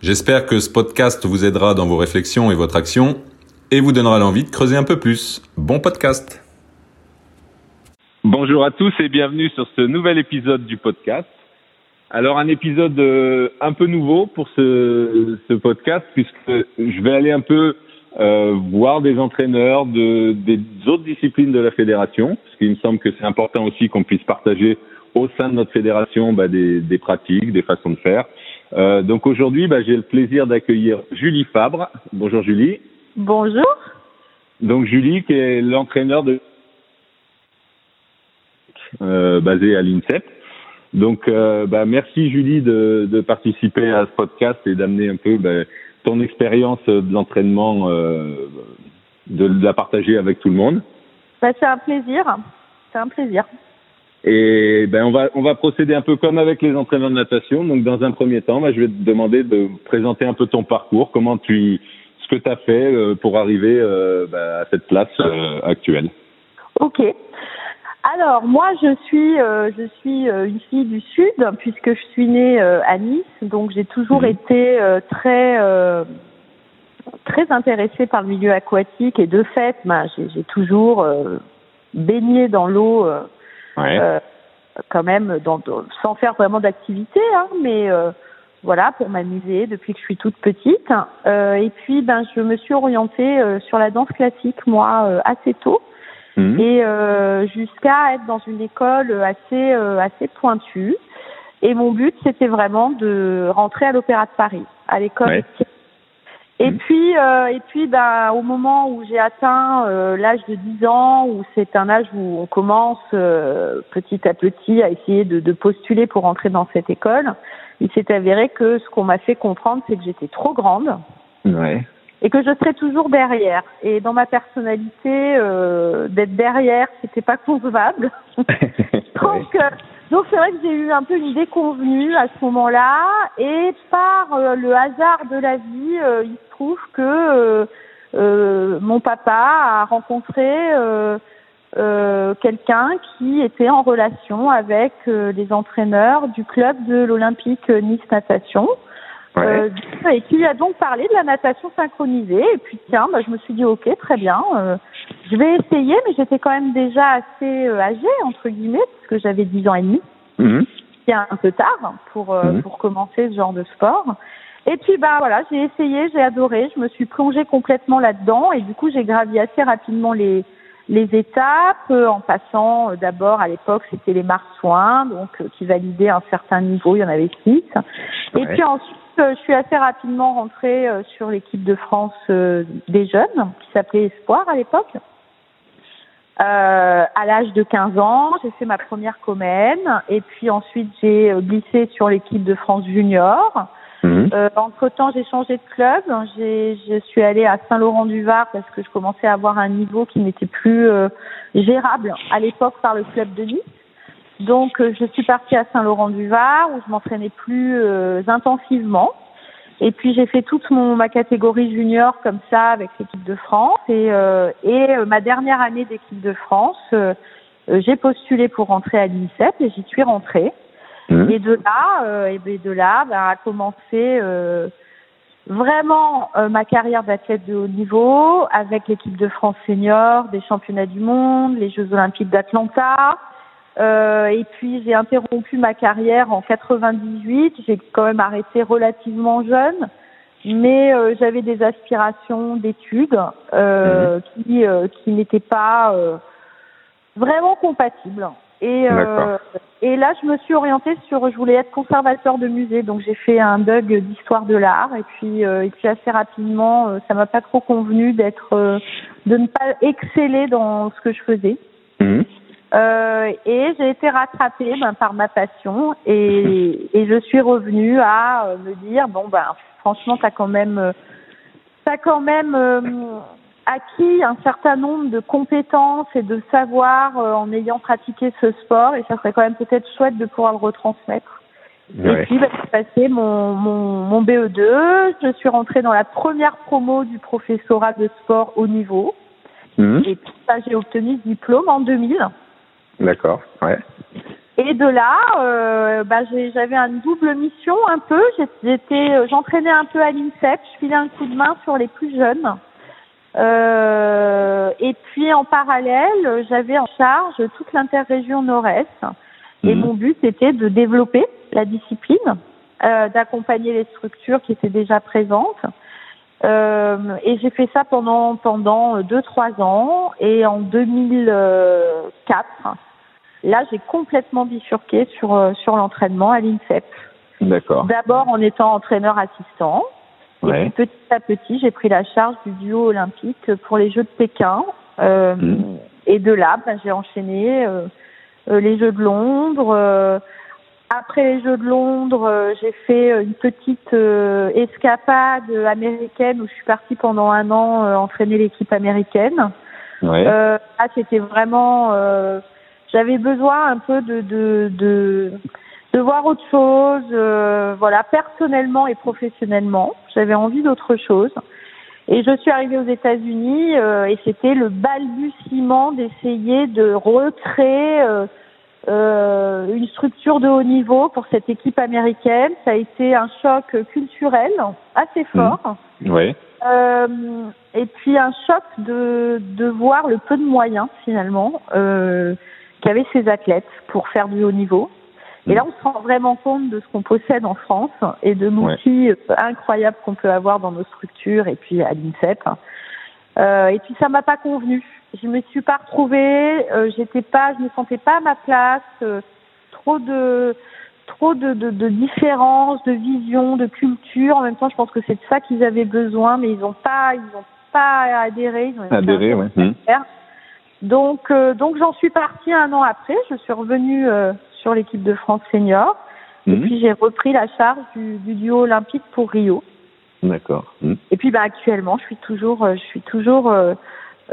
J'espère que ce podcast vous aidera dans vos réflexions et votre action et vous donnera l'envie de creuser un peu plus. Bon podcast Bonjour à tous et bienvenue sur ce nouvel épisode du podcast. Alors un épisode euh, un peu nouveau pour ce, ce podcast puisque je vais aller un peu euh, voir des entraîneurs de, des autres disciplines de la fédération, parce qu'il me semble que c'est important aussi qu'on puisse partager au sein de notre fédération bah, des, des, pratiques, des façons de faire. Euh, donc aujourd'hui, bah, j'ai le plaisir d'accueillir Julie Fabre. Bonjour Julie. Bonjour. Donc Julie qui est l'entraîneur de euh, basé à l'INSEP. Donc euh, bah, merci Julie de, de, participer à ce podcast et d'amener un peu bah, ton expérience de l'entraînement, euh, de, de, la partager avec tout le monde. Bah, c'est un plaisir. C'est un plaisir. Et ben on va on va procéder un peu comme avec les entraîneurs de natation. Donc dans un premier temps, ben, je vais te demander de présenter un peu ton parcours, comment tu ce que tu as fait euh, pour arriver euh, ben, à cette place euh, actuelle. Ok. Alors moi je suis euh, je suis euh, une fille du sud puisque je suis née euh, à Nice donc j'ai toujours mmh. été très très intéressée par le milieu aquatique et de fait ben, j'ai toujours baigné dans l'eau ouais. quand même dans, sans faire vraiment d'activité hein, mais voilà pour m'amuser depuis que je suis toute petite et puis ben je me suis orientée sur la danse classique moi assez tôt Mmh. et euh, jusqu'à être dans une école assez euh, assez pointue. Et mon but, c'était vraiment de rentrer à l'Opéra de Paris, à l'école. Ouais. Et mmh. puis, euh, et puis, bah, au moment où j'ai atteint euh, l'âge de 10 ans, où c'est un âge où on commence euh, petit à petit à essayer de, de, postuler pour entrer dans cette école, il s'est avéré que ce qu'on m'a fait comprendre, c'est que j'étais trop grande. Ouais et que je serais toujours derrière. Et dans ma personnalité, euh, d'être derrière, c'était pas concevable. euh, donc c'est vrai que j'ai eu un peu une déconvenue à ce moment-là. Et par euh, le hasard de la vie, euh, il se trouve que euh, mon papa a rencontré quelqu'un qui était en relation avec les entraîneurs du club de l'Olympique Nice Natation. Ouais. Euh, et qui lui a donc parlé de la natation synchronisée. Et puis tiens, bah, je me suis dit ok, très bien, euh, je vais essayer, mais j'étais quand même déjà assez euh, âgée entre guillemets parce que j'avais 10 ans et demi. Mmh. C'est un peu tard pour mmh. pour commencer ce genre de sport. Et puis bah voilà, j'ai essayé, j'ai adoré, je me suis plongée complètement là-dedans et du coup j'ai gravi assez rapidement les les étapes en passant d'abord à l'époque c'était les marsouins donc qui validaient un certain niveau, il y en avait six. Ouais. Et puis ensuite je suis assez rapidement rentrée euh, sur l'équipe de France euh, des jeunes, qui s'appelait Espoir à l'époque. Euh, à l'âge de 15 ans, j'ai fait ma première comène et puis ensuite j'ai glissé sur l'équipe de France junior. Mmh. Euh, entre temps, j'ai changé de club. Je suis allée à Saint-Laurent-du-Var parce que je commençais à avoir un niveau qui n'était plus euh, gérable à l'époque par le club de Nice. Donc, euh, je suis partie à Saint-Laurent-du-Var où je m'entraînais plus euh, intensivement. Et puis, j'ai fait toute mon, ma catégorie junior comme ça avec l'équipe de France. Et, euh, et euh, ma dernière année d'équipe de France, euh, j'ai postulé pour rentrer à l'INSEP et j'y suis rentrée. Mmh. Et de là, et de là, ben, a commencé vraiment ma carrière d'athlète de haut niveau avec l'équipe de France senior, des championnats du monde, les Jeux olympiques d'Atlanta. Euh, et puis j'ai interrompu ma carrière en 98. J'ai quand même arrêté relativement jeune, mais euh, j'avais des aspirations d'études euh, mmh. qui qui n'étaient pas vraiment compatibles. Et et là je me suis orientée sur je voulais être conservateur de musée, donc j'ai fait un bug d'histoire de l'art et puis et puis assez rapidement ça m'a pas trop convenu d'être de ne pas exceller dans ce que je faisais. Mmh. Euh, et j'ai été rattrapée ben, par ma passion et, et je suis revenue à euh, me dire bon ben franchement t'as quand même ça quand même euh, acquis un certain nombre de compétences et de savoirs euh, en ayant pratiqué ce sport et ça serait quand même peut-être chouette de pouvoir le retransmettre. Et puis, bah, j'ai passé mon, mon, mon BE2. Je suis rentrée dans la première promo du professorat de sport haut niveau. Mhm. Et puis, ça, j'ai obtenu ce diplôme en 2000. D'accord, ouais. Et de là, euh, bah, j'avais une double mission un peu. J'étais, euh, j'entraînais un peu à l'INSEP. Je filais un coup de main sur les plus jeunes. Euh, et puis en parallèle, j'avais en charge toute l'interrégion Nord-Est. Et Mhm. mon but était de développer la discipline, euh, d'accompagner les structures qui étaient déjà présentes. Et j'ai fait ça pendant pendant deux trois ans. Et en 2004, là, j'ai complètement bifurqué sur euh, sur l'entraînement à l'INSEP. D'accord. D'abord en étant entraîneur assistant. Ouais. Et puis petit à petit, j'ai pris la charge du duo olympique pour les Jeux de Pékin. Euh, Mhm. Et de là, ben, j'ai enchaîné euh, euh, les Jeux de Londres. euh, après les Jeux de Londres, euh, j'ai fait une petite euh, escapade américaine où je suis partie pendant un an euh, entraîner l'équipe américaine. Ouais. Euh, là, c'était vraiment. J'avais besoin un peu de de de, de voir autre chose, euh, voilà, personnellement et professionnellement. J'avais envie d'autre chose. Et je suis arrivée aux États-Unis euh, et c'était le balbutiement d'essayer de recréer euh, euh, une structure de haut niveau pour cette équipe américaine. Ça a été un choc culturel assez fort. Ouais. Euh, et puis un choc de, de voir le peu de moyens finalement euh, qu'avaient ces athlètes pour faire du haut niveau. Et là, on se rend vraiment compte de ce qu'on possède en France et de l'outil incroyable qu'on peut avoir dans nos structures et puis à l'INSEP. Euh, et puis ça m'a pas convenu. Je me suis pas retrouvée. Euh, J'étais pas, je me sentais pas à ma place. euh, trop de trop de, de, de différences, de visions, de culture. En même temps, je pense que c'est de ça qu'ils avaient besoin, mais ils n'ont pas, ils ont pas adhéré. Ils ont Adhéré, un peu ouais. Mhm. sincères. Donc, euh, donc j'en suis partie un an après. Je suis revenue euh, sur l'équipe de France senior. Et Mhm. puis j'ai repris la charge du, du duo olympique pour Rio. D'accord. Mhm. Et puis bah, actuellement, je suis toujours, euh, je suis toujours euh,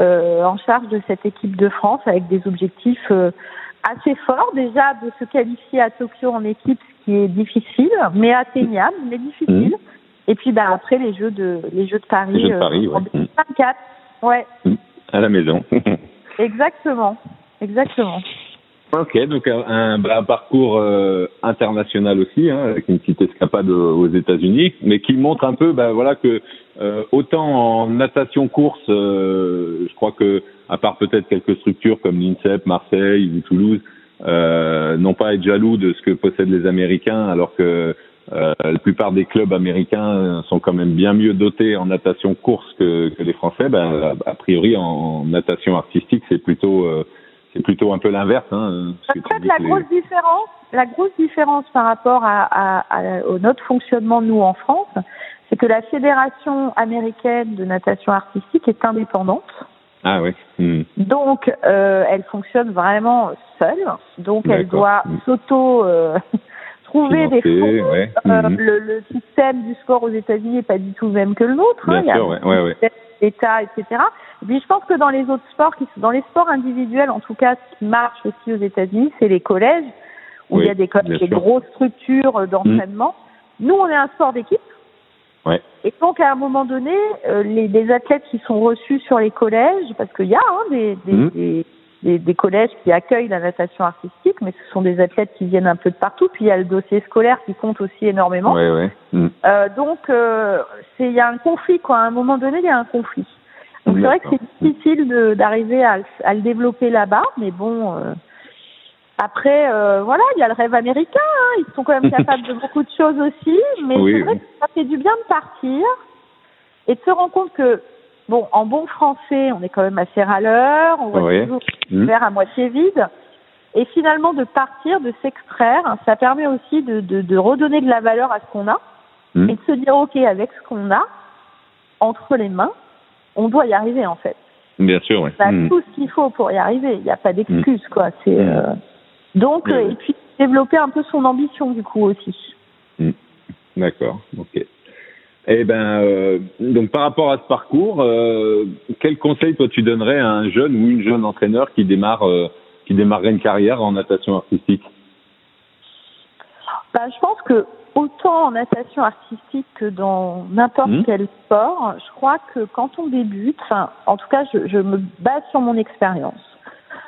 euh, en charge de cette équipe de France avec des objectifs euh, assez forts. Déjà de se qualifier à Tokyo en équipe, ce qui est difficile, mais atteignable, mais difficile. Mhm. Et puis bah après les jeux de les jeux de Paris, Les Jeux de Paris, en ouais. Mhm. 2024. Ouais, À la maison. exactement, exactement. Ok, donc un, un, un parcours euh, international aussi, hein, avec une petite escapade aux États-Unis, mais qui montre un peu, bah, voilà que euh, autant en natation course, euh, je crois que à part peut-être quelques structures comme l'INSEP, Marseille ou Toulouse, euh, non pas être jaloux de ce que possèdent les Américains, alors que euh, la plupart des clubs américains sont quand même bien mieux dotés en natation course que, que les Français. Ben, a, a priori, en, natation artistique, c'est plutôt euh, c'est plutôt un peu l'inverse. Hein, En fait, la grosse différence, la grosse différence par rapport à, à, à, au notre fonctionnement nous en France, c'est que la fédération américaine de natation artistique est indépendante. Ah oui. Hmm. Donc, euh, elle fonctionne vraiment seule. Donc, elle doit Hmm. s'auto euh, trouver des Financer, fonds. ouais. Euh, Mhm. le, le système du sport aux États-Unis n'est pas du tout le même que le nôtre. hein. Bien Il y a sûr, ouais, ouais, l'État, etc. Et puis je pense que dans les autres sports, dans les sports individuels, en tout cas, ce qui marche aussi aux États-Unis, c'est les collèges où Oui, il y a des, des grosses structures euh, d'entraînement. Nous, on est un sport d'équipe. Ouais. Et donc, à un moment donné, euh, les, les athlètes qui sont reçus sur les collèges, parce qu'il y a hein, des, des, Mhm. des, des- des collèges qui accueillent la natation artistique, mais ce sont des athlètes qui viennent un peu de partout. Puis il y a le dossier scolaire qui compte aussi énormément. Ouais, ouais. Hmm. Euh, donc, euh, il y a un conflit, quoi. À un moment donné, il y a un conflit. Donc, c'est vrai que c'est difficile d'arriver à, le- à le développer là-bas, mais bon. euh, après, euh, voilà, il y a le rêve américain. hein, ils sont quand même capables de beaucoup de choses aussi, mais Oui, c'est vrai oui. que ça fait du bien de partir et de se rendre compte que, bon, en bon français, on est quand même assez râleur, on voit Ouais. toujours le verre à moitié vide. Et finalement, de partir, de s'extraire, ça permet aussi de, de, de redonner de la valeur à ce qu'on a Mhm. et de se dire, OK, avec ce qu'on a entre les mains, on doit y arriver en fait. Bien sûr, ouais. On a Hmm. tout ce qu'il faut pour y arriver. Il n'y a pas d'excuse, quoi. C'est euh, donc Oui, euh, oui. et puis développer un peu son ambition du coup aussi. D'accord, ok. Eh ben, euh, donc par rapport à ce parcours, euh, quel conseil toi tu donnerais à un jeune ou une jeune entraîneur qui démarre, euh, qui démarrerait une carrière en natation artistique? Bah, je pense que autant en natation artistique que dans n'importe Mhm. quel sport, je crois que quand on débute, enfin, en tout cas, je, je me base sur mon expérience.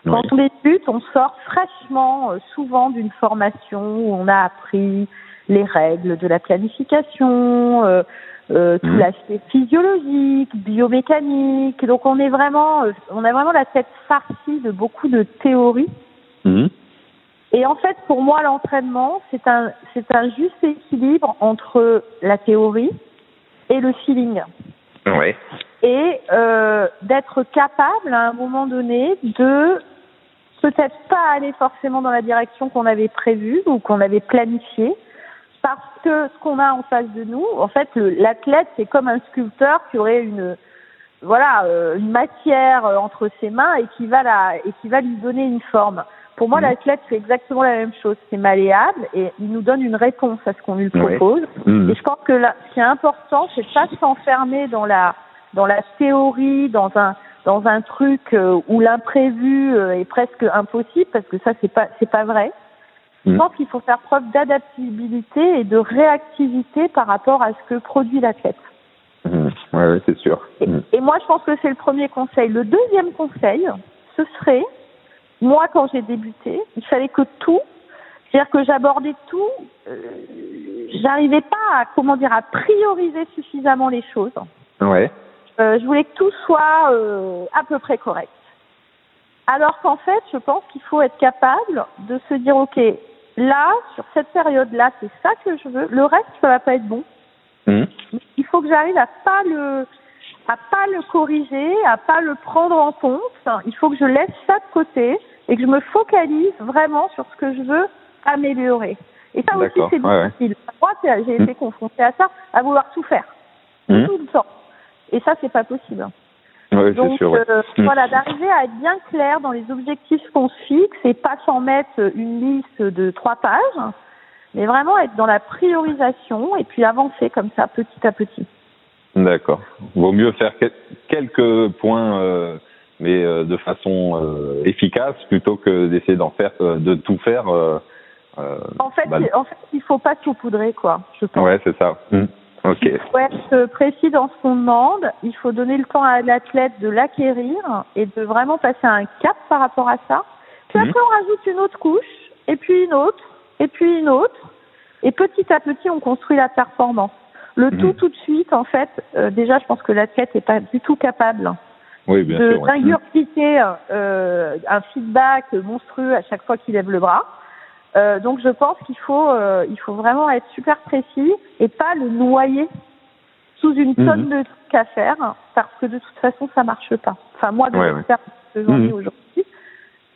Quand Oui. on débute, on sort fraîchement, euh, souvent d'une formation où on a appris les règles de la planification, euh, euh, tout Mhm. l'aspect physiologique, biomécanique. Donc on est vraiment, euh, on a vraiment la tête farcie de beaucoup de théories. Mhm. Et en fait, pour moi, l'entraînement, c'est un, c'est un juste équilibre entre la théorie et le feeling. Ouais. Et euh, d'être capable, à un moment donné, de peut-être pas aller forcément dans la direction qu'on avait prévue ou qu'on avait planifiée, parce que ce qu'on a en face de nous, en fait, l'athlète, c'est comme un sculpteur qui aurait une, voilà, euh, une matière euh, entre ses mains et qui va la, et qui va lui donner une forme. Pour moi, Mhm. l'athlète, c'est exactement la même chose. C'est malléable et il nous donne une réponse à ce qu'on lui Ouais. propose. Mhm. Et je pense que là, ce qui est important, c'est de pas s'enfermer dans la dans la théorie, dans un dans un truc euh, où l'imprévu est presque impossible, parce que ça c'est pas c'est pas vrai. Je Mhm. pense qu'il faut faire preuve d'adaptabilité et de réactivité par rapport à ce que produit l'athlète. Ouais, ouais, c'est sûr. Et, Mhm. et moi, je pense que c'est le premier conseil. Le deuxième conseil, ce serait, moi, quand j'ai débuté, il fallait que tout, c'est-à-dire que j'abordais tout, euh, j'arrivais pas à, comment dire, à prioriser suffisamment les choses. Ouais. Euh, je voulais que tout soit euh, à peu près correct. Alors qu'en fait, je pense qu'il faut être capable de se dire, ok, là, sur cette période-là, c'est ça que je veux. Le reste, ça va pas être bon Mhm. il faut que j'arrive à pas le à pas le corriger, à pas le prendre en compte. Il faut que je laisse ça de côté et que je me focalise vraiment sur ce que je veux améliorer. Et ça aussi c'est ouais, difficile. Moi, j'ai été confrontée à ça, à vouloir tout faire Mhm. tout le temps. Et ça, c'est pas possible. C'est Donc sûr. ouais. euh, Mm. voilà, d'arriver à être bien clair dans les objectifs qu'on se fixe et pas s'en mettre une liste de trois pages, mais vraiment être dans la priorisation et puis avancer comme ça petit à petit. D'accord. Vaut mieux faire quel- quelques points, euh, mais euh, de façon euh, efficace, plutôt que d'essayer d'en faire, euh, de tout faire. euh, euh, En fait, bah, en fait, il faut pas saupoudrer quoi. Je pense. ouais, c'est ça. Mhm. Ok. Il faut être précis dans ce qu'on demande. Il faut donner le temps à l'athlète de l'acquérir et de vraiment passer un cap par rapport à ça. Puis Mhm. après, on rajoute une autre couche, et puis une autre, et puis une autre. Et petit à petit, on construit la performance. Le Mhm. tout, tout de suite, en fait, euh, déjà, je pense que l'athlète n'est pas du tout capable Oui, bien de sûr. ouais. d'ingurgiter euh, un feedback monstrueux à chaque fois qu'il lève le bras. Euh, donc je pense qu'il faut euh, il faut vraiment être super précis et pas le noyer sous une Mhm. tonne de trucs à faire parce que de toute façon ça marche pas. Enfin moi de Ouais, ai Mhm. aujourd'hui,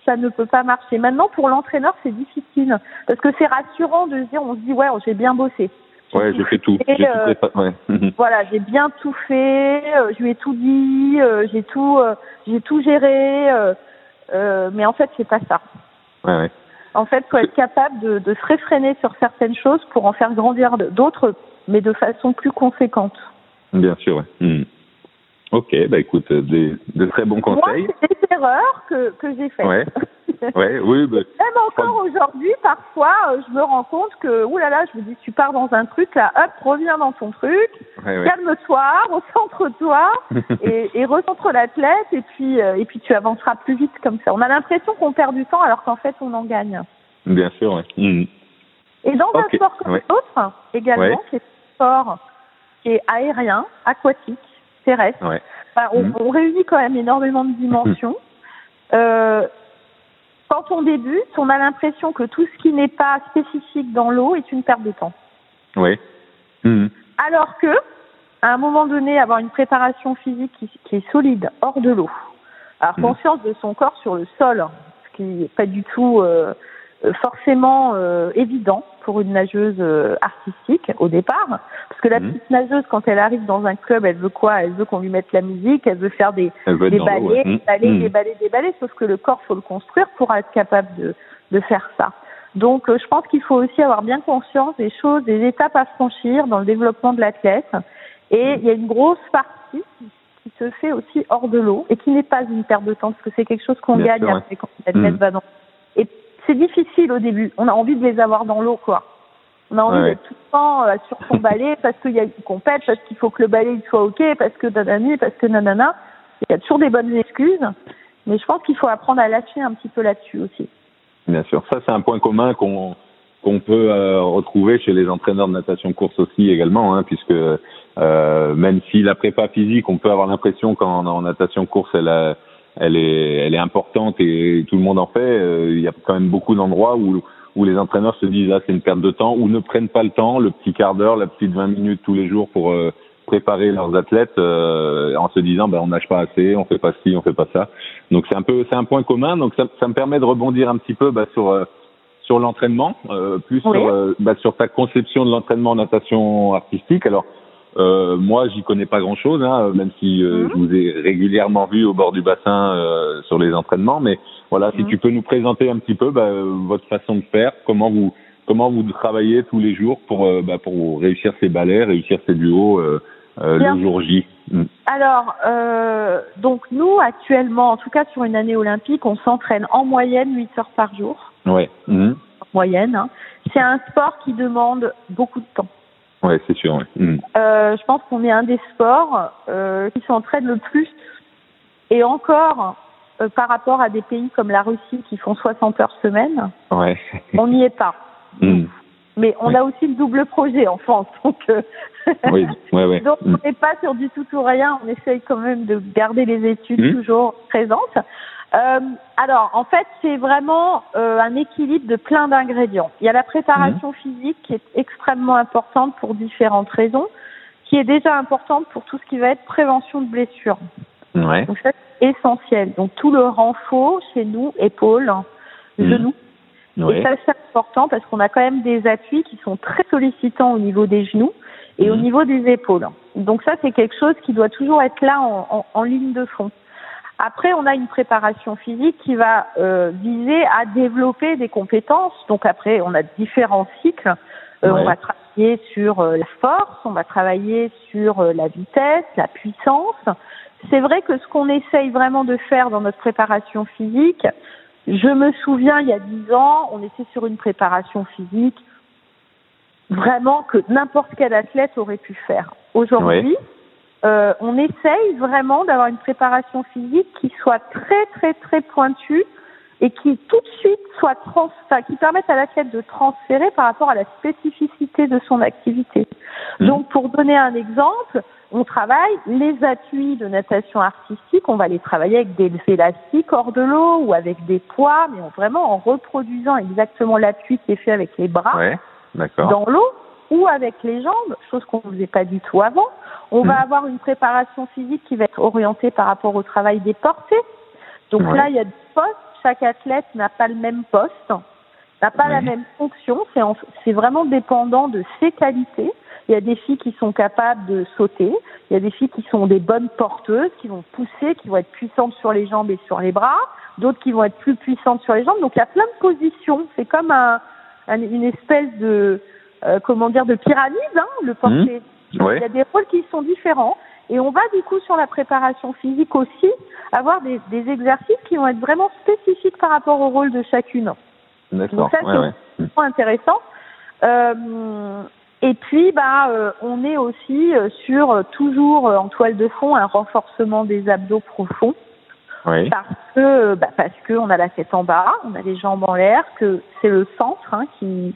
ça ne peut pas marcher. Maintenant pour l'entraîneur c'est difficile parce que c'est rassurant de se dire on se dit ouais j'ai bien bossé. Ouais, j'ai fait tout. J'ai tout euh, préparé. Ouais. Mhm. Voilà, j'ai bien tout fait, euh, je lui ai tout dit, euh, j'ai tout, euh, j'ai tout géré, euh, euh, mais en fait c'est pas ça. Ouais, ouais. En fait, faut être capable de, de se réfréner sur certaines choses pour en faire grandir d'autres, mais de façon plus conséquente. Bien sûr. Ouais. Mhm. Ok, bah écoute, euh, des, de très bons conseils. Moi, c'est des erreurs que, que j'ai faites. Ouais. Ouais, oui, bah, Même encore aujourd'hui, parfois, euh, je me rends compte que, oulala, là là, je me dis, tu pars dans un truc, là, hop, reviens dans ton truc, ouais, ouais. calme-toi, recentre-toi, et, et recentre l'athlète, et puis, euh, et puis tu avanceras plus vite comme ça. On a l'impression qu'on perd du temps, alors qu'en fait, on en gagne. Bien sûr, ouais. Mhm. Et dans un Ok, sport comme l'autre, également, c'est un sport qui est aérien, aquatique, terrestre. Enfin, on, Mhm. on réunit quand même énormément de dimensions. Euh, quand on débute, on a l'impression que tout ce qui n'est pas spécifique dans l'eau est une perte de temps. Ouais. Mhm. Alors que, à un moment donné, avoir une préparation physique qui, qui est solide, hors de l'eau, avoir Mhm. conscience de son corps sur le sol, ce qui n'est pas du tout euh, forcément euh, évident pour une nageuse euh, artistique au départ, parce que la Mhm. petite nageuse, quand elle arrive dans un club, elle veut quoi? Elle veut qu'on lui mette la musique, elle veut faire des, veut des ouais. des Mhm. balais, Mhm. des balais, des balais, sauf que le corps, faut le construire pour être capable de, de faire ça. Donc, euh, je pense qu'il faut aussi avoir bien conscience des choses, des étapes à franchir dans le développement de l'athlète Et il y a une grosse partie qui se fait aussi hors de l'eau et qui n'est pas une perte de temps parce que c'est quelque chose qu'on gagne après quand l'athlète mmh. va dans. C'est difficile au début. On a envie de les avoir dans l'eau, quoi. On a envie d'être tout le temps euh, sur son balai parce qu'il y a une compète, parce qu'il faut que le balai soit ok, parce que nanani, parce que nanana. Il y a toujours des bonnes excuses, mais je pense qu'il faut apprendre à lâcher un petit peu là-dessus aussi. Bien sûr, ça c'est un point commun qu'on qu'on peut euh, retrouver chez les entraîneurs de natation course aussi également, hein, puisque euh, même si la prépa physique, on peut avoir l'impression qu'en natation course, elle, a, elle, est, elle est importante et tout le monde en fait, euh, il y a quand même beaucoup d'endroits où, où les entraîneurs se disent ah, c'est une perte de temps ou ne prennent pas le temps, le petit quart d'heure, la petite 20 minutes tous les jours pour euh, préparer leurs athlètes en se disant ben on nage pas assez, on fait pas ci, on fait pas ça. Donc c'est un peu c'est un point commun. Donc ça, ça me permet de rebondir un petit peu bah, sur sur l'entraînement, euh, plus sur, euh, bah, sur ta conception de l'entraînement en natation artistique. Alors, euh, moi, j'y connais pas grand-chose, hein, même si euh, mhm. je vous ai régulièrement vu au bord du bassin euh, sur les entraînements. Mais voilà, si mhm. tu peux nous présenter un petit peu bah, votre façon de faire, comment vous comment vous travaillez tous les jours pour bah, pour réussir ces balais, réussir ces duos le jour J. Mm. Alors, donc nous actuellement, en tout cas sur une année olympique, on s'entraîne en moyenne 8 heures par jour. Ouais. Mmh. Moyenne. Hein. C'est un sport qui demande beaucoup de temps. Ouais, c'est sûr. Ouais. Mmh. Euh, je pense qu'on est un des sports euh, qui s'entraîne le plus. Et encore, euh, par rapport à des pays comme la Russie qui font 60 heures semaine, ouais. on n'y est pas. Mmh. Mais on a aussi le double projet en France, donc, euh, oui, ouais, donc on n'est pas sur du tout ou rien. On essaye quand même de garder les études toujours présentes. Euh, alors, en fait, c'est vraiment euh, un équilibre de plein d'ingrédients. Il y a la préparation mhm. physique qui est extrêmement importante pour différentes raisons, qui est déjà importante pour tout ce qui va être prévention de blessures. Ouais. Donc ça, c'est essentiel. Donc tout le renfort chez nous, épaules, mhm. genoux. Et ça, c'est important parce qu'on a quand même des appuis qui sont très sollicitants au niveau des genoux et au mhm. niveau des épaules. Donc ça, c'est quelque chose qui doit toujours être là en, en, en ligne de fond. Après, on a une préparation physique qui va euh, viser à développer des compétences. Donc après, on a différents cycles. Euh, on va travailler sur euh, la force, on va travailler sur euh, la vitesse, la puissance. C'est vrai que ce qu'on essaye vraiment de faire dans notre préparation physique, je me souviens il y a dix ans, on était sur une préparation physique vraiment que n'importe quel athlète aurait pu faire. Aujourd'hui, euh, on essaye vraiment d'avoir une préparation physique qui soit très très très pointue et qui tout de suite soit trans, enfin, qui permette à l'athlète de transférer par rapport à la spécificité de son activité. Mmh. Donc pour donner un exemple, on travaille les appuis de natation artistique, on va les travailler avec des élastiques hors de l'eau ou avec des poids, mais vraiment en reproduisant exactement l'appui qui est fait avec les bras ouais, dans l'eau ou avec les jambes, chose qu'on ne faisait pas du tout avant. On va hmm. avoir une préparation physique qui va être orientée par rapport au travail des portées. Donc là, il y a des postes. Chaque athlète n'a pas le même poste, n'a pas la même fonction. C'est vraiment dépendant de ses qualités. Il y a des filles qui sont capables de sauter. Il y a des filles qui sont des bonnes porteuses, qui vont pousser, qui vont être puissantes sur les jambes et sur les bras. D'autres qui vont être plus puissantes sur les jambes. Donc il y a plein de positions. C'est comme un, une espèce de euh, comment dire de pyramide, hein, le porté. Hmm. Il y a des rôles qui sont différents. Et on va du coup sur la préparation physique aussi avoir des, des exercices qui vont être vraiment spécifiques par rapport au rôle de chacune. Donc ça c'est ouais, intéressant. Euh, et puis bah euh, on est aussi euh, sur toujours en toile de fond un renforcement des abdos profonds. Oui. Parce que bah, parce que on a la tête en bas, on a les jambes en l'air, que c'est le centre hein, qui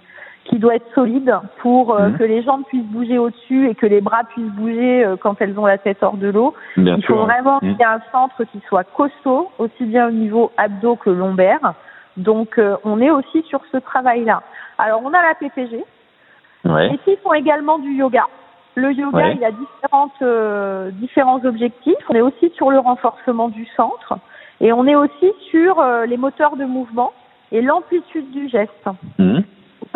qui doit être solide pour euh, mhm. que les jambes puissent bouger au-dessus et que les bras puissent bouger euh, quand elles ont la tête hors de l'eau. Il faut vraiment qu'il y ait un centre qui soit costaud, aussi bien au niveau abdos que lombaire. Donc euh, on est aussi sur ce travail-là. Alors on a la PPG. Ouais. Et ils font également du yoga. Le yoga, il a différentes, différents objectifs. On est aussi sur le renforcement du centre et on est aussi sur les moteurs de mouvement et l'amplitude du geste. Mhm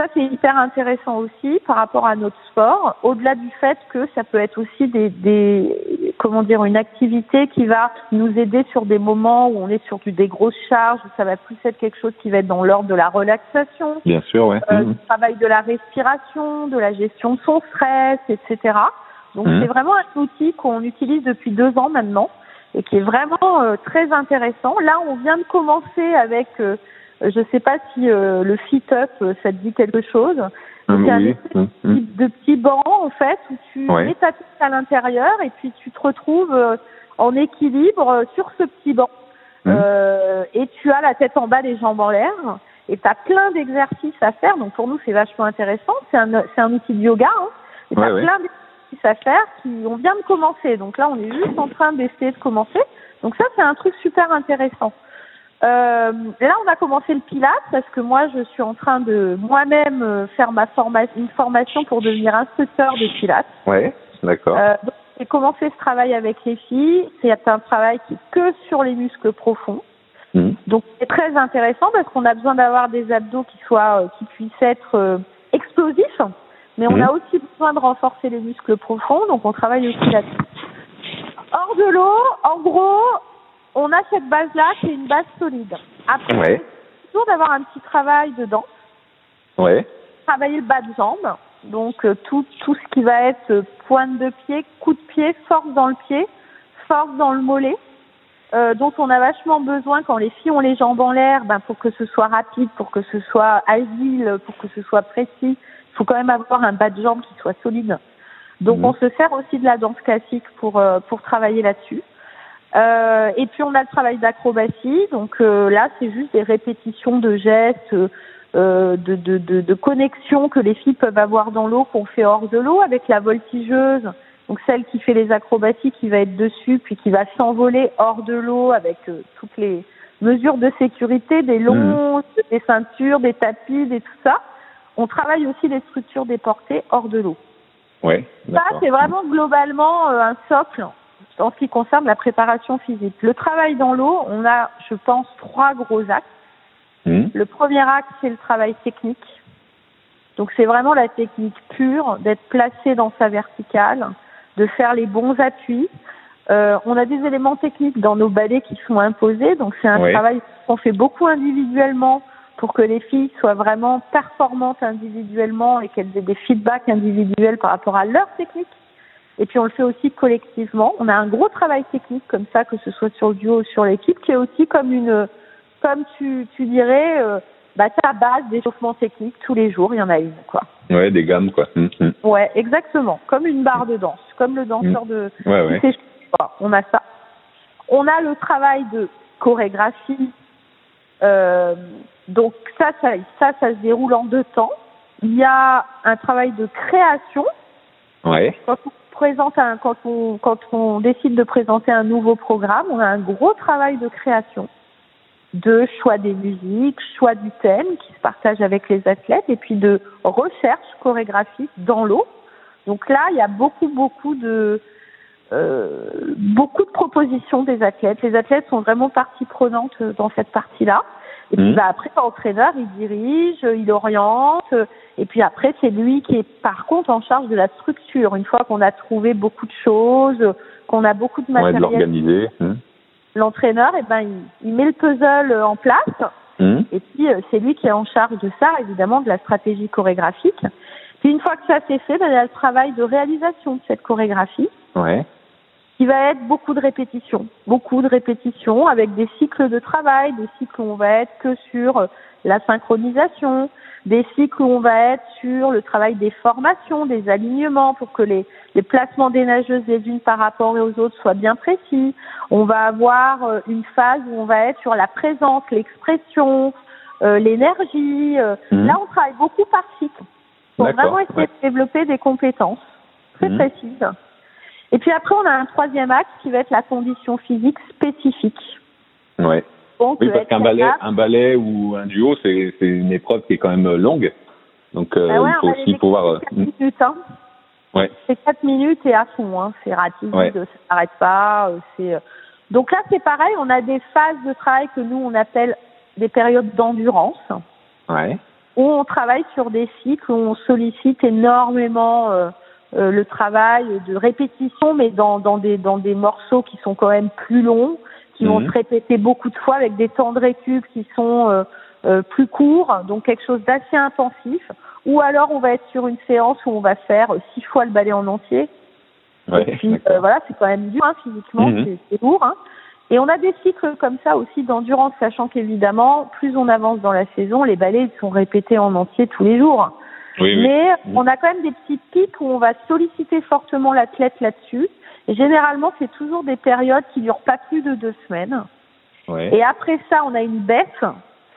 ça, c'est hyper intéressant aussi par rapport à notre sport, au-delà du fait que ça peut être aussi des, des, comment dire, une activité qui va nous aider sur des moments où on est sur des grosses charges, où ça va plus être quelque chose qui va être dans l'ordre de la relaxation. Bien sûr, ouais. Euh, mmh. Du travail de la respiration, de la gestion de son stress, etc. Donc Mhm. c'est vraiment un outil qu'on utilise depuis deux ans maintenant et qui est vraiment euh, très intéressant. Là, on vient de commencer avec, euh, je sais pas si euh, le Fit Up, euh, ça te dit quelque chose. Hum, C'est un oui. espèce Hum, hum. de petits bancs en fait où tu Ouais. mets ta tête à l'intérieur et puis tu te retrouves euh, en équilibre euh, sur ce petit banc. Mhm. Euh, et tu as la tête en bas, les jambes en l'air et tu as plein d'exercices à faire. Donc pour nous, c'est vachement intéressant. C'est un, c'est un outil de yoga. Hein, et tu Ouais, as ouais. plein d'exercices à faire qui on vient de commencer. Donc là, on est juste en train d'essayer de commencer. Donc ça, c'est un truc super intéressant. Euh, là, on a commencé le Pilates parce que moi, je suis en train de moi-même euh, faire ma formation, une formation pour devenir instructeur de Pilates. Ouais, d'accord. Euh, j'ai commencé ce travail avec les filles. C'est un travail qui est que sur les muscles profonds. Hum. Donc, c'est très intéressant parce qu'on a besoin d'avoir des abdos qui soient, euh, qui puissent être euh, explosifs, mais on Mhm. a aussi besoin de renforcer les muscles profonds. Donc, on travaille aussi là-dessus. Hors de l'eau, en gros, on a cette base-là qui est une base solide. Après, Ouais. toujours d'avoir un petit travail dedans, Ouais. travailler le bas de jambe, donc euh, tout tout ce qui va être euh, pointe de pied, coup de pied, force dans le pied, force dans le mollet, euh, dont on a vachement besoin quand les filles ont les jambes en l'air, ben pour que ce soit rapide, pour que ce soit agile, pour que ce soit précis, il faut quand même avoir un bas de jambe qui soit solide. Donc Mhm. on se sert aussi de la danse classique pour euh, pour travailler là-dessus. Euh, et puis on a le travail d'acrobatie, donc euh, là c'est juste des répétitions de gestes, euh, de, de, de, de connexion que les filles peuvent avoir dans l'eau qu'on fait hors de l'eau avec la voltigeuse, donc celle qui fait les acrobaties qui va être dessus puis qui va s'envoler hors de l'eau avec euh, toutes les mesures de sécurité, des longs, des ceintures, des tapis, des tout ça. On travaille aussi les structures déportées hors de l'eau. Ouais. Ça, c'est vraiment globalement euh, un socle en ce qui concerne la préparation physique. Le travail dans l'eau, on a, je pense, trois gros axes. Hum. Le premier axe, c'est le travail technique. Donc, c'est vraiment la technique pure, d'être placé dans sa verticale, de faire les bons appuis. Euh, on a des éléments techniques dans nos balais qui sont imposés, donc c'est un Oui. travail qu'on fait beaucoup individuellement pour que les filles soient vraiment performantes individuellement et qu'elles aient des feedbacks individuels par rapport à leur technique. Et puis on le fait aussi collectivement. On a un gros travail technique comme ça, que ce soit sur le duo ou sur l'équipe, qui est aussi comme une, comme tu, tu dirais, euh, bah, ta base d'échauffement technique tous les jours. Il y en a une, quoi. Ouais, des gammes, quoi. Hum, hum. Ouais, exactement. Comme une barre de danse, comme le danseur de. Ouais, ouais. On a ça. On a le travail de chorégraphie. Euh, donc ça, ça, ça, ça se déroule en deux temps. Il y a un travail de création Ouais. quand on présente un, quand on, décide de présenter un nouveau programme, on a un gros travail de création, de choix des musiques, choix du thème qui se partage avec les athlètes et puis de recherche chorégraphique dans l'eau. Donc là, il y a beaucoup, beaucoup de, euh, beaucoup de propositions des athlètes. Les athlètes sont vraiment partie prenante euh, dans cette partie-là. Et puis Mhm. bah, après, l'entraîneur, il dirige, il oriente, et puis après, c'est lui qui est par contre en charge de la structure. Une fois qu'on a trouvé beaucoup de choses, qu'on a beaucoup de Ouais, de matériel, l'organiser. Hum. l'entraîneur, eh ben, il, il met le puzzle en place, Hum. et puis euh, c'est lui qui est en charge de ça, évidemment, de la stratégie chorégraphique. Puis une fois que ça c'est fait, ben, il y a le travail de réalisation de cette chorégraphie Ouais. Qui va être beaucoup de répétitions, beaucoup de répétitions avec des cycles de travail, des cycles où on va être que sur euh, la synchronisation, des cycles où on va être sur le travail des formations, des alignements pour que les, les placements des nageuses les unes par rapport aux autres soient bien précis. On va avoir euh, une phase où on va être sur la présence, l'expression, euh, l'énergie. Mhm. Là, on travaille beaucoup par cycle pour vraiment essayer ouais. de développer des compétences très Mhm. précises. Et puis après, on a un troisième axe qui va être la condition physique spécifique. Ouais. Donc, Oui, euh, parce qu'un ballet, un ballet ou un duo, c'est c'est une épreuve qui est quand même longue. Donc, euh, ouais, il faut aussi pouvoir. euh, quatre minutes, hein. Ouais. C'est 4 minutes et à fond, hein. c'est rapide, Ouais. ça s'arrête pas. euh, C'est euh. donc là c'est pareil, on a des phases de travail que nous on appelle des périodes d'endurance, Ouais. où on travaille sur des cycles où on sollicite énormément euh, euh, le travail de répétition, mais dans, dans des dans des morceaux qui sont quand même plus longs, qui vont Mhm. se répéter beaucoup de fois avec des temps de récup qui sont euh, euh, plus courts, donc quelque chose d'assez intensif. Ou alors on va être sur une séance où on va faire six fois le ballet en entier, Ouais, et puis euh, voilà, c'est quand même dur hein, physiquement, Mhm. c'est- lourd. Hein. Et on a des cycles comme ça aussi d'endurance, sachant qu'évidemment, plus on avance dans la saison, les ils sont répétés en entier tous les jours. Oui, oui. Mais on a quand même des petits pics où on va solliciter fortement l'athlète là-dessus. Et généralement, c'est toujours des périodes qui durent pas plus de deux semaines. Ouais. Et après ça, on a une baisse.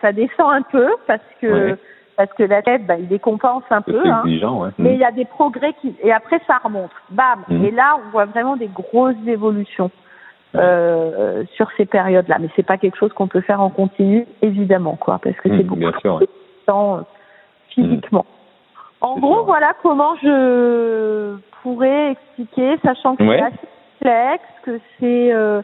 Ça descend un peu parce que Ouais. parce que l'athlète, bah, il décompense un peu. Hein. ouais. Mais il Mhm. y a des progrès qui et après ça remonte. Bam. Mhm. Et là, on voit vraiment des grosses évolutions euh, sur ces périodes-là. Mais c'est pas quelque chose qu'on peut faire en continu, évidemment, quoi, parce que c'est Mhm, beaucoup sûr, temps, euh, physiquement. En gros, voilà comment je pourrais expliquer, sachant que Ouais. c'est assez complexe, que c'est euh,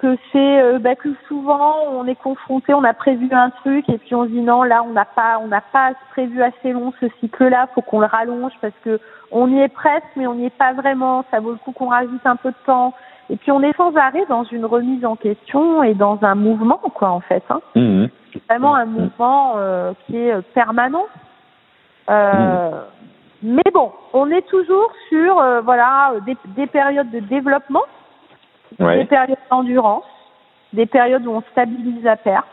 que c'est euh, bah, que souvent on est confronté, on a prévu un truc et puis on se dit non là on n'a pas on n'a pas prévu assez long ce cycle-là, faut qu'on le rallonge parce que on y est presque mais on n'y est pas vraiment, ça vaut le coup qu'on rajoute un peu de temps. Et puis on est sans arrêt dans une remise en question et dans un mouvement quoi en fait. Hein Mhm. vraiment un mouvement euh, qui est euh, permanent. Euh, Mais bon, on est toujours sur euh, voilà euh, des, des périodes de développement, des Ouais. périodes d'endurance, des périodes où on stabilise la perte.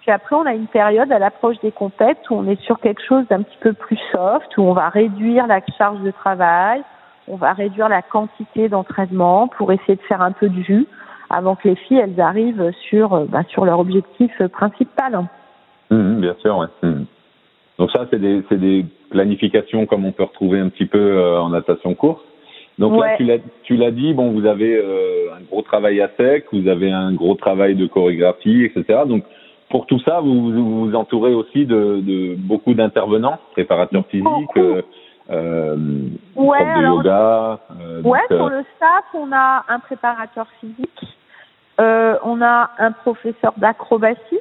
Puis après, on a une période à l'approche des compètes où on est sur quelque chose d'un petit peu plus soft, où on va réduire la charge de travail, on va réduire la quantité d'entraînement pour essayer de faire un peu de jus avant que les filles elles arrivent sur euh, bah, sur leur objectif principal. Mhm, bien sûr, ouais. Mhm. Donc ça, c'est des, planifications comme on peut retrouver un petit peu euh, en natation course. Donc Ouais. là, tu l'as, dit, bon, vous avez euh, un gros travail à sec, vous avez un gros travail de chorégraphie, etc. Donc pour tout ça, vous vous, vous entourez aussi de, de beaucoup d'intervenants, préparateurs physiques, euh, euh, Ouais, de alors- yoga. euh, Ouais, donc, euh, le staff, on a un préparateur physique, euh, on a un professeur d'acrobatie,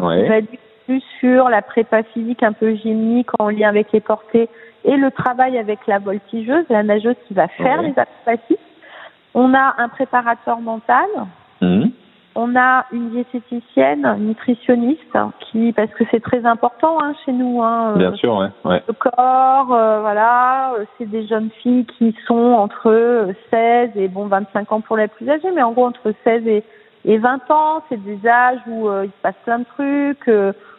ouais. qui va être plus sur la prépa physique un peu gymnique en lien avec les portées et le travail avec la voltigeuse, la nageuse qui va faire les acrobaties. On a un préparateur mental, Mhm. on a une diététicienne, nutritionniste, qui parce que c'est très important hein, chez nous. Hein, euh, Bien sûr, ouais. ouais. le corps, euh, voilà, euh, c'est des jeunes filles qui sont entre euh, 16 et bon 25 ans pour les plus âgées, mais en gros entre 16 et, et 20 ans, c'est des âges où euh, il se passe plein de trucs,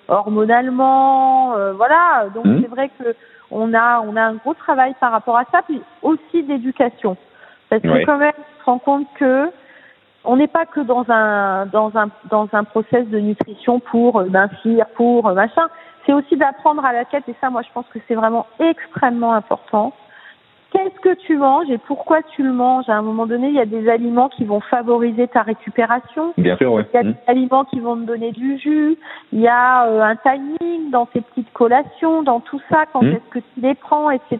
hormonalement, euh, voilà. Donc Mhm. c'est vrai que on a on a un gros travail par rapport à ça, puis aussi d'éducation, parce que quand même on se rend compte que on n'est pas que dans un dans un dans un process de nutrition pour euh, mincir, pour euh, machin. C'est aussi d'apprendre à la tête et ça, moi, je pense que c'est vraiment extrêmement important. Qu'est-ce que tu manges et pourquoi tu le manges À un moment donné, il y a des aliments qui vont favoriser ta récupération. Bien sûr, ouais. Il y a des aliments qui vont te donner du jus. Il y a euh, un timing dans tes petites collations, dans tout ça, quand Mhm. est-ce que tu les prends, etc.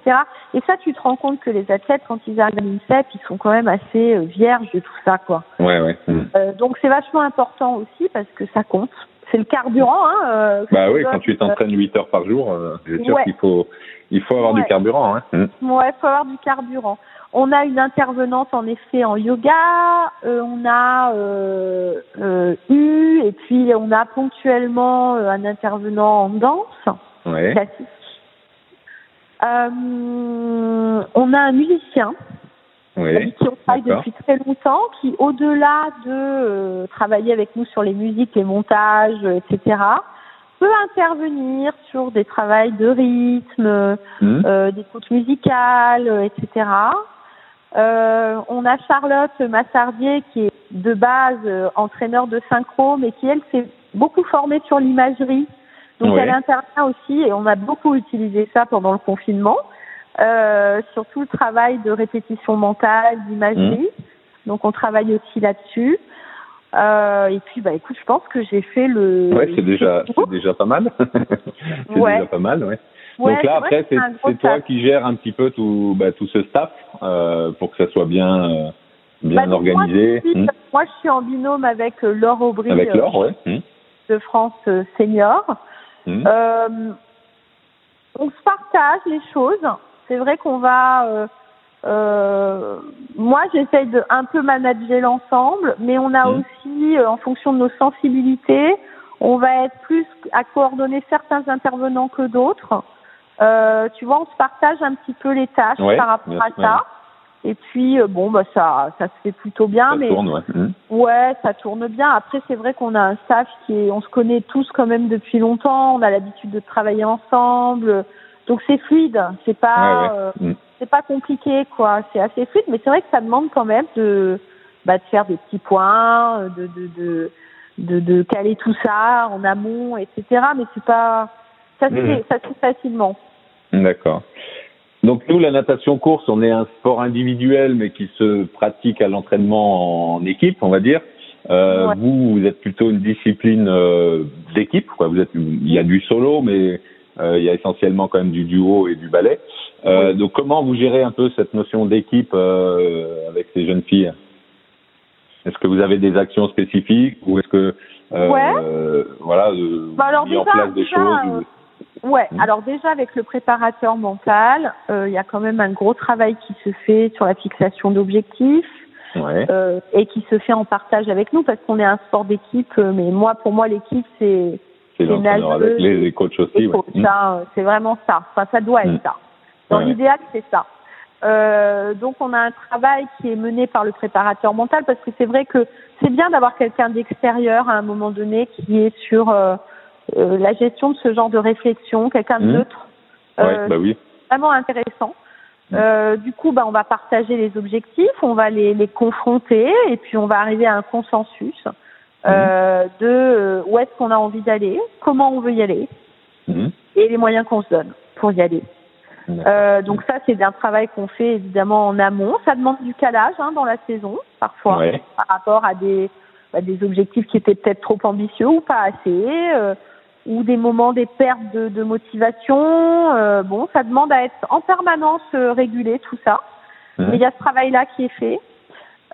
Et ça, tu te rends compte que les athlètes, quand ils arrivent à l'INSEP, ils sont quand même assez euh, vierges de tout ça, quoi. Ouais, ouais. Mhm. Euh, donc c'est vachement important aussi parce que ça compte. C'est le carburant. Hein, euh, Bah tu oui, quand tu t'entraînes 8 heures par jour, euh, c'est sûr Ouais. qu'il faut, il faut avoir Ouais. du carburant. Hein. Euh, Ouais, faut avoir du carburant. On a une intervenante en effet en yoga, euh, on a euh, euh, eu et puis on a ponctuellement euh, un intervenant en danse Ouais. classique. Euh, on a un musicien Oui. qui on travaille d'accord. depuis très longtemps, qui au-delà de euh, travailler avec nous sur les musiques, les montages, euh, etc., peut intervenir sur des travails de rythme, Mhm. euh, d'écoute musicale, euh, etc. Euh, on a Charlotte Massardier qui est de base euh, entraîneur de synchro, mais qui elle s'est beaucoup formée sur l'imagerie. Donc elle intervient aussi et on a beaucoup utilisé ça pendant le confinement, euh, sur tout le travail de répétition mentale, d'imagerie. Donc on travaille aussi là-dessus. Euh, et puis bah écoute, je pense que j'ai fait le. Ouais, c'est déjà, c'est déjà pas mal. c'est Ouais. déjà pas mal, ouais. Ouais, Donc là, après, c'est toi qui gères un petit peu tout, bah, tout ce staff euh, pour que ça soit bien, euh, bien Bah, organisé. Moi, je suis, Mhm. moi, je suis en binôme avec euh, Laure Aubry Avec euh, Laure, ouais. Mhm. de France Senior. On se partage les choses. C'est vrai qu'on va. euh, euh, moi, j'essaye de un peu manager l'ensemble, mais on a Mhm. aussi, euh, en fonction de nos sensibilités, on va être plus à coordonner certains intervenants que d'autres. Tu vois, on se partage un petit peu les tâches Ouais, par rapport à ça. Et puis bon bah ça ça se fait plutôt bien, Ça mais tourne, ouais. Mhm. ouais ça tourne bien. Après c'est vrai qu'on a un staff qui est, on se connaît tous quand même depuis longtemps, on a l'habitude de travailler ensemble, donc c'est fluide. C'est pas Ouais, ouais. euh, Mhm. c'est pas compliqué quoi, c'est assez fluide, mais c'est vrai que ça demande quand même de bah, de faire des petits points, euh, de de, de de de caler tout ça en amont, etc. Mais c'est pas ça se Mhm. fait ça se fait facilement. D'accord. Donc nous, la natation course, on est un sport individuel, mais qui se pratique à l'entraînement en équipe, on va dire. Euh, Ouais. Vous, vous êtes plutôt une discipline euh, d'équipe, quoi. Vous êtes, il y a du solo, mais il y a essentiellement quand même du duo et du ballet. Euh, Donc comment vous gérez un peu cette notion d'équipe euh, avec ces jeunes filles? Est-ce que vous avez des actions spécifiques ou est-ce que euh, Ouais. voilà, euh, Bah alors mis en déjà- place des déjà, choses euh, ou- Ouais, Mhm. alors déjà avec le préparateur mental, euh, il y a quand même un gros travail qui se fait sur la fixation d'objectifs Ouais. euh, et qui se fait en partage avec nous parce qu'on est un sport d'équipe. euh, mais moi, pour moi, l'équipe c'est C'est l'entraîneur avec les, les coachs aussi. ouais. Mm. euh, c'est vraiment ça. Enfin, ça doit être Mhm. ça. Dans Ouais. l'idéal, c'est ça. Euh, donc, on a un travail qui est mené par le préparateur mental parce que c'est vrai que c'est bien d'avoir quelqu'un d'extérieur à un moment donné qui est sur euh, euh, la gestion de ce genre de réflexion, quelqu'un de Mhm. neutre. Ouais, Euh, bah oui. vraiment intéressant. Euh, du coup, bah, on va partager les objectifs, on va les, les confronter et puis on va arriver à un consensus euh, de euh, où est-ce qu'on a envie d'aller, comment on veut y aller Mhm. et les moyens qu'on se donne pour y aller. Euh, donc ça, c'est un travail qu'on fait évidemment en amont. Ça demande du calage hein, dans la saison parfois Ouais. par rapport à des, bah, des objectifs qui étaient peut-être trop ambitieux ou pas assez, euh, ou des moments, des pertes de, de motivation. Euh, bon, ça demande à être en permanence euh, régulé tout ça. Mais il y a ce travail-là qui est fait.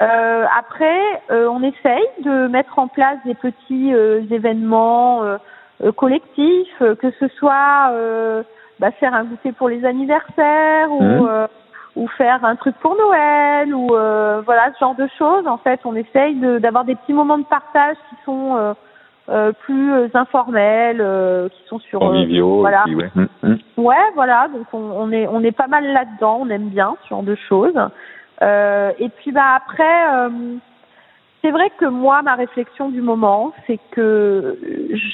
Euh, après, euh, on essaye de mettre en place des petits euh, événements euh, euh, collectifs, euh, que ce soit euh, bah, faire un goûter pour les anniversaires ou, euh, ou faire un truc pour Noël ou euh, voilà ce genre de choses. En fait, on essaye de- d'avoir des petits moments de partage qui sont euh, euh, plus informels, euh, qui sont sur euh, Conviviaux. voilà. ouais. Mm, mm. Ouais, voilà, donc on, on est on est pas mal là-dedans, on aime bien ce genre de choses. Euh, et puis bah après, euh, c'est vrai que moi ma réflexion du moment, c'est que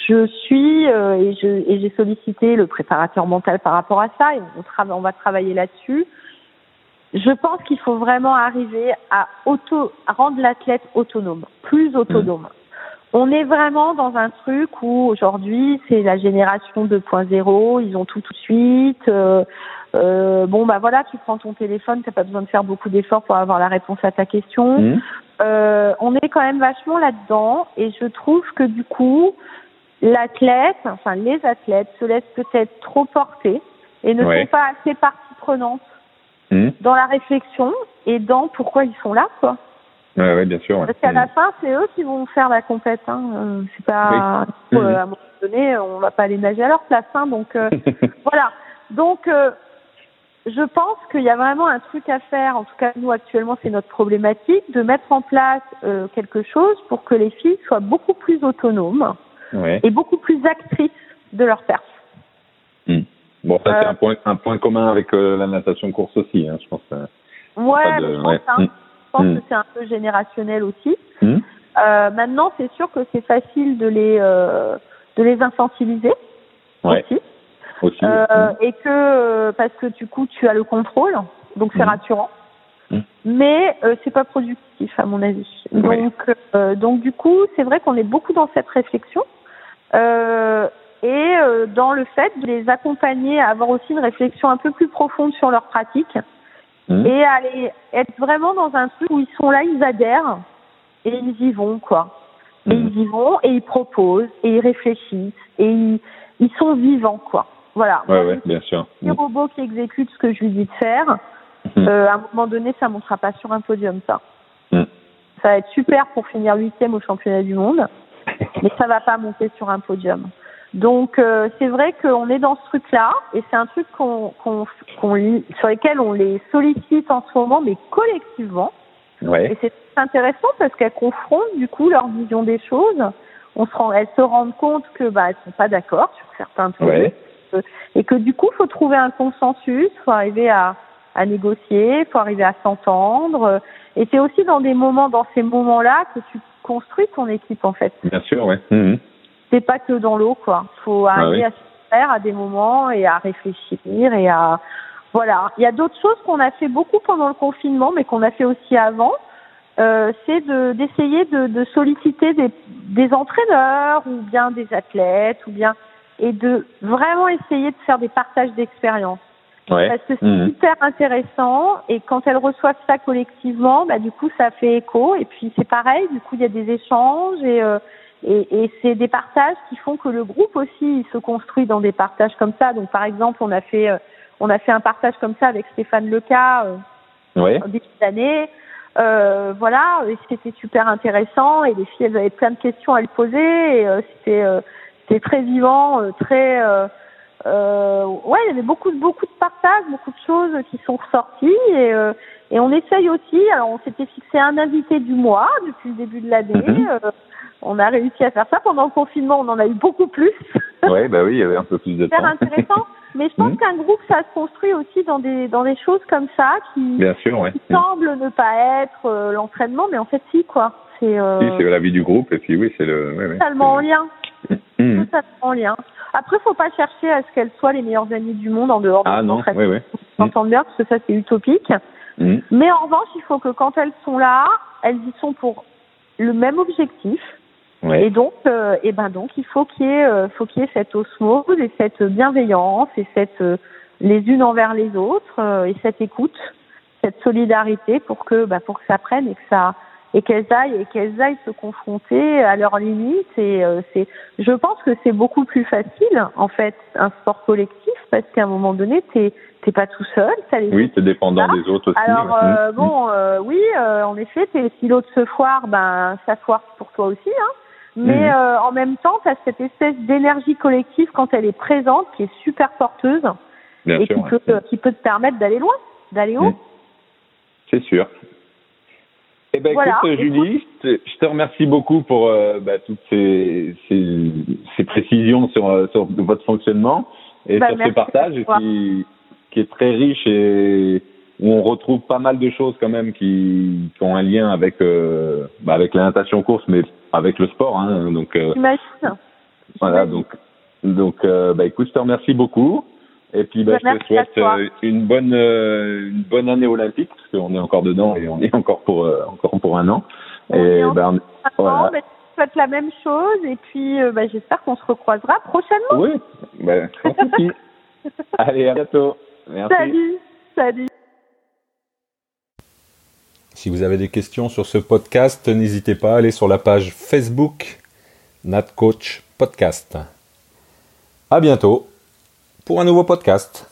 je suis euh, et je et j'ai sollicité le préparateur mental par rapport à ça et on trava- on va travailler là-dessus. Je pense qu'il faut vraiment arriver à auto à rendre l'athlète autonome, plus autonome. On est vraiment dans un truc où aujourd'hui c'est la génération 2.0, ils ont tout tout de suite. euh, euh, bon bah voilà, tu prends ton téléphone, t'as pas besoin de faire beaucoup d'efforts pour avoir la réponse à ta question. Mm. Euh, on est quand même vachement là-dedans et je trouve que du coup l'athlète, enfin les athlètes se laissent peut-être trop porter et ne Ouais. sont pas assez partie prenante Mm. dans la réflexion et dans pourquoi ils sont là quoi. Ouais, ouais, bien sûr. ouais. Parce qu'à la Mm. fin, c'est eux qui vont faire la compète. Hein. Euh, c'est pas Oui. euh, à un moment donné, on va pas aller nager à leur place. Hein. Donc euh, voilà. Donc euh, je pense qu'il y a vraiment un truc à faire. En tout cas, nous actuellement, c'est notre problématique de mettre en place euh, quelque chose pour que les filles soient beaucoup plus autonomes Ouais. et beaucoup plus actrices de leur perf. Mm. Bon, ça c'est Euh, un point, un point commun avec euh, la natation course aussi, hein, je pense. euh. Ouais, Pas de- mais je pense, ouais. hein, Mm. je pense Mm. que c'est un peu générationnel aussi. Maintenant, c'est sûr que c'est facile de les euh, de les infantiliser Ouais. aussi, Aussi. Euh, et que euh, parce que du coup tu as le contrôle, donc c'est Mhm. rassurant. Mhm. Mais euh, c'est pas productif à mon avis. Donc euh, donc du coup c'est vrai qu'on est beaucoup dans cette réflexion euh, et euh, dans le fait de les accompagner à avoir aussi une réflexion un peu plus profonde sur leur pratique Mm. et à les- être vraiment dans un truc où ils sont là, ils adhèrent et ils y vont quoi. Et Mm. ils y vont et ils proposent et ils réfléchissent et ils, ils sont vivants quoi. Voilà. Ouais, ouais, bien sûr. un petit robot qui exécute ce que je lui dis de faire, Mm. euh, à un moment donné, ça montera pas sur un podium, ça. Mm. Ça va être super pour finir huitième au championnat du monde, mais ça va pas monter sur un podium. Donc euh, c'est vrai qu'on est dans ce truc-là, et c'est un truc qu'on, qu'on, qu'on sur lequel on les sollicite en ce moment, mais collectivement. Ouais. Et c'est intéressant parce qu'elles confrontent du coup leur vision des choses. On se rend, elles se rendent compte que bah elles sont pas d'accord sur certains trucs Ouais. Et que du coup faut trouver un consensus, faut arriver à à négocier, il faut arriver à s'entendre. Et c'est aussi dans des moments, dans ces moments-là, que tu construis ton équipe en fait. Bien sûr, ouais. Mhm. C'est pas que dans l'eau, quoi. Faut Ah arriver à se faire à des moments et à réfléchir et à voilà. Il y a d'autres choses qu'on a fait beaucoup pendant le confinement, mais qu'on a fait aussi avant. Euh, c'est de d'essayer de, de solliciter des, des entraîneurs ou bien des athlètes ou bien et de vraiment essayer de faire des partages d'expériences. Ouais. Parce que c'est Mhm. hyper intéressant et quand elles reçoivent ça collectivement, bah, du coup ça fait écho et puis c'est pareil, du coup il y a des échanges et, euh, et, et c'est des partages qui font que le groupe aussi il se construit dans des partages comme ça. Donc par exemple on a fait euh, on a fait un partage comme ça avec Stéphane Leca euh, Ouais. en début d'année. Euh, voilà, et c'était super intéressant et les filles elles avaient plein de questions à lui poser et euh, c'était euh, c'était très vivant, euh, très euh, euh, ouais, il y avait beaucoup de beaucoup de partages, beaucoup de choses qui sont ressorties et euh, et on essaye aussi. Alors on s'était fixé un invité du mois depuis le début de l'année. Mhm. Euh, on a réussi à faire ça pendant le confinement. On en a eu beaucoup plus. Ouais, bah oui, il y avait un peu plus de Super temps. intéressant. Mais je pense Mhm. qu'un groupe, ça se construit aussi dans des dans des choses comme ça qui Bien sûr, ouais. qui semble ne pas être euh, l'entraînement, mais en fait si quoi. C'est euh, Si, c'est la vie du groupe et puis oui, c'est le. Ouais, totalement en c'est- lien. Mhm. Totalement en lien. Après, faut pas chercher à ce qu'elles soient les meilleures amies du monde en dehors Ah de non, l'entraînement. oui, oui. Bien parce que ça c'est utopique. Mhm. Mais en revanche, il faut que quand elles sont là, elles y sont pour le même objectif. Ouais. Et donc, euh, et ben donc, il faut qu'il y ait, euh, faut qu'il y ait cette osmose et cette bienveillance et cette euh, les unes envers les autres et cette écoute, cette solidarité pour que, bah, pour que ça prenne et que ça et qu'elles aillent et qu'elles aillent se confronter à leurs limites et euh, c'est, je pense que c'est beaucoup plus facile en fait un sport collectif parce qu'à un moment donné t'es t'es pas tout seul, t'as les Oui, t'es dépendant des autres aussi. alors euh, Mhm. bon, euh, oui, euh, en effet, t'es- si l'autre se foire, ben ça foire pour toi aussi. Hein. Mais euh, en même temps, tu as cette espèce d'énergie collective quand elle est présente, qui est super porteuse Bien et sûr. qui ouais. peut, qui peut te permettre d'aller loin, d'aller haut. Mhm. C'est sûr. Eh ben, Voilà. écoute, Julie, je te- je te remercie beaucoup pour euh, bah, toutes ces, ces, ces précisions sur, euh, sur votre fonctionnement et Bah, sur ce partage qui, qui est très riche et où on retrouve pas mal de choses quand même qui, qui ont un lien avec, euh, bah, avec la natation course, mais avec le sport. Hein, donc, euh, voilà, donc, donc euh, bah, écoute, je te remercie beaucoup. Et puis, bah, Bah, je te souhaite euh, une bonne, euh, une bonne année olympique, parce qu'on est encore dedans et on est encore pour, euh, encore pour un an. On et ben, voilà. je te souhaite la même chose et puis euh, ben, j'espère qu'on se recroisera prochainement. oui, ben. Allez, à bientôt. Merci. Salut, salut. Si vous avez des questions sur ce podcast, n'hésitez pas à aller sur la page Facebook NatCoach Podcast. À bientôt pour un nouveau podcast.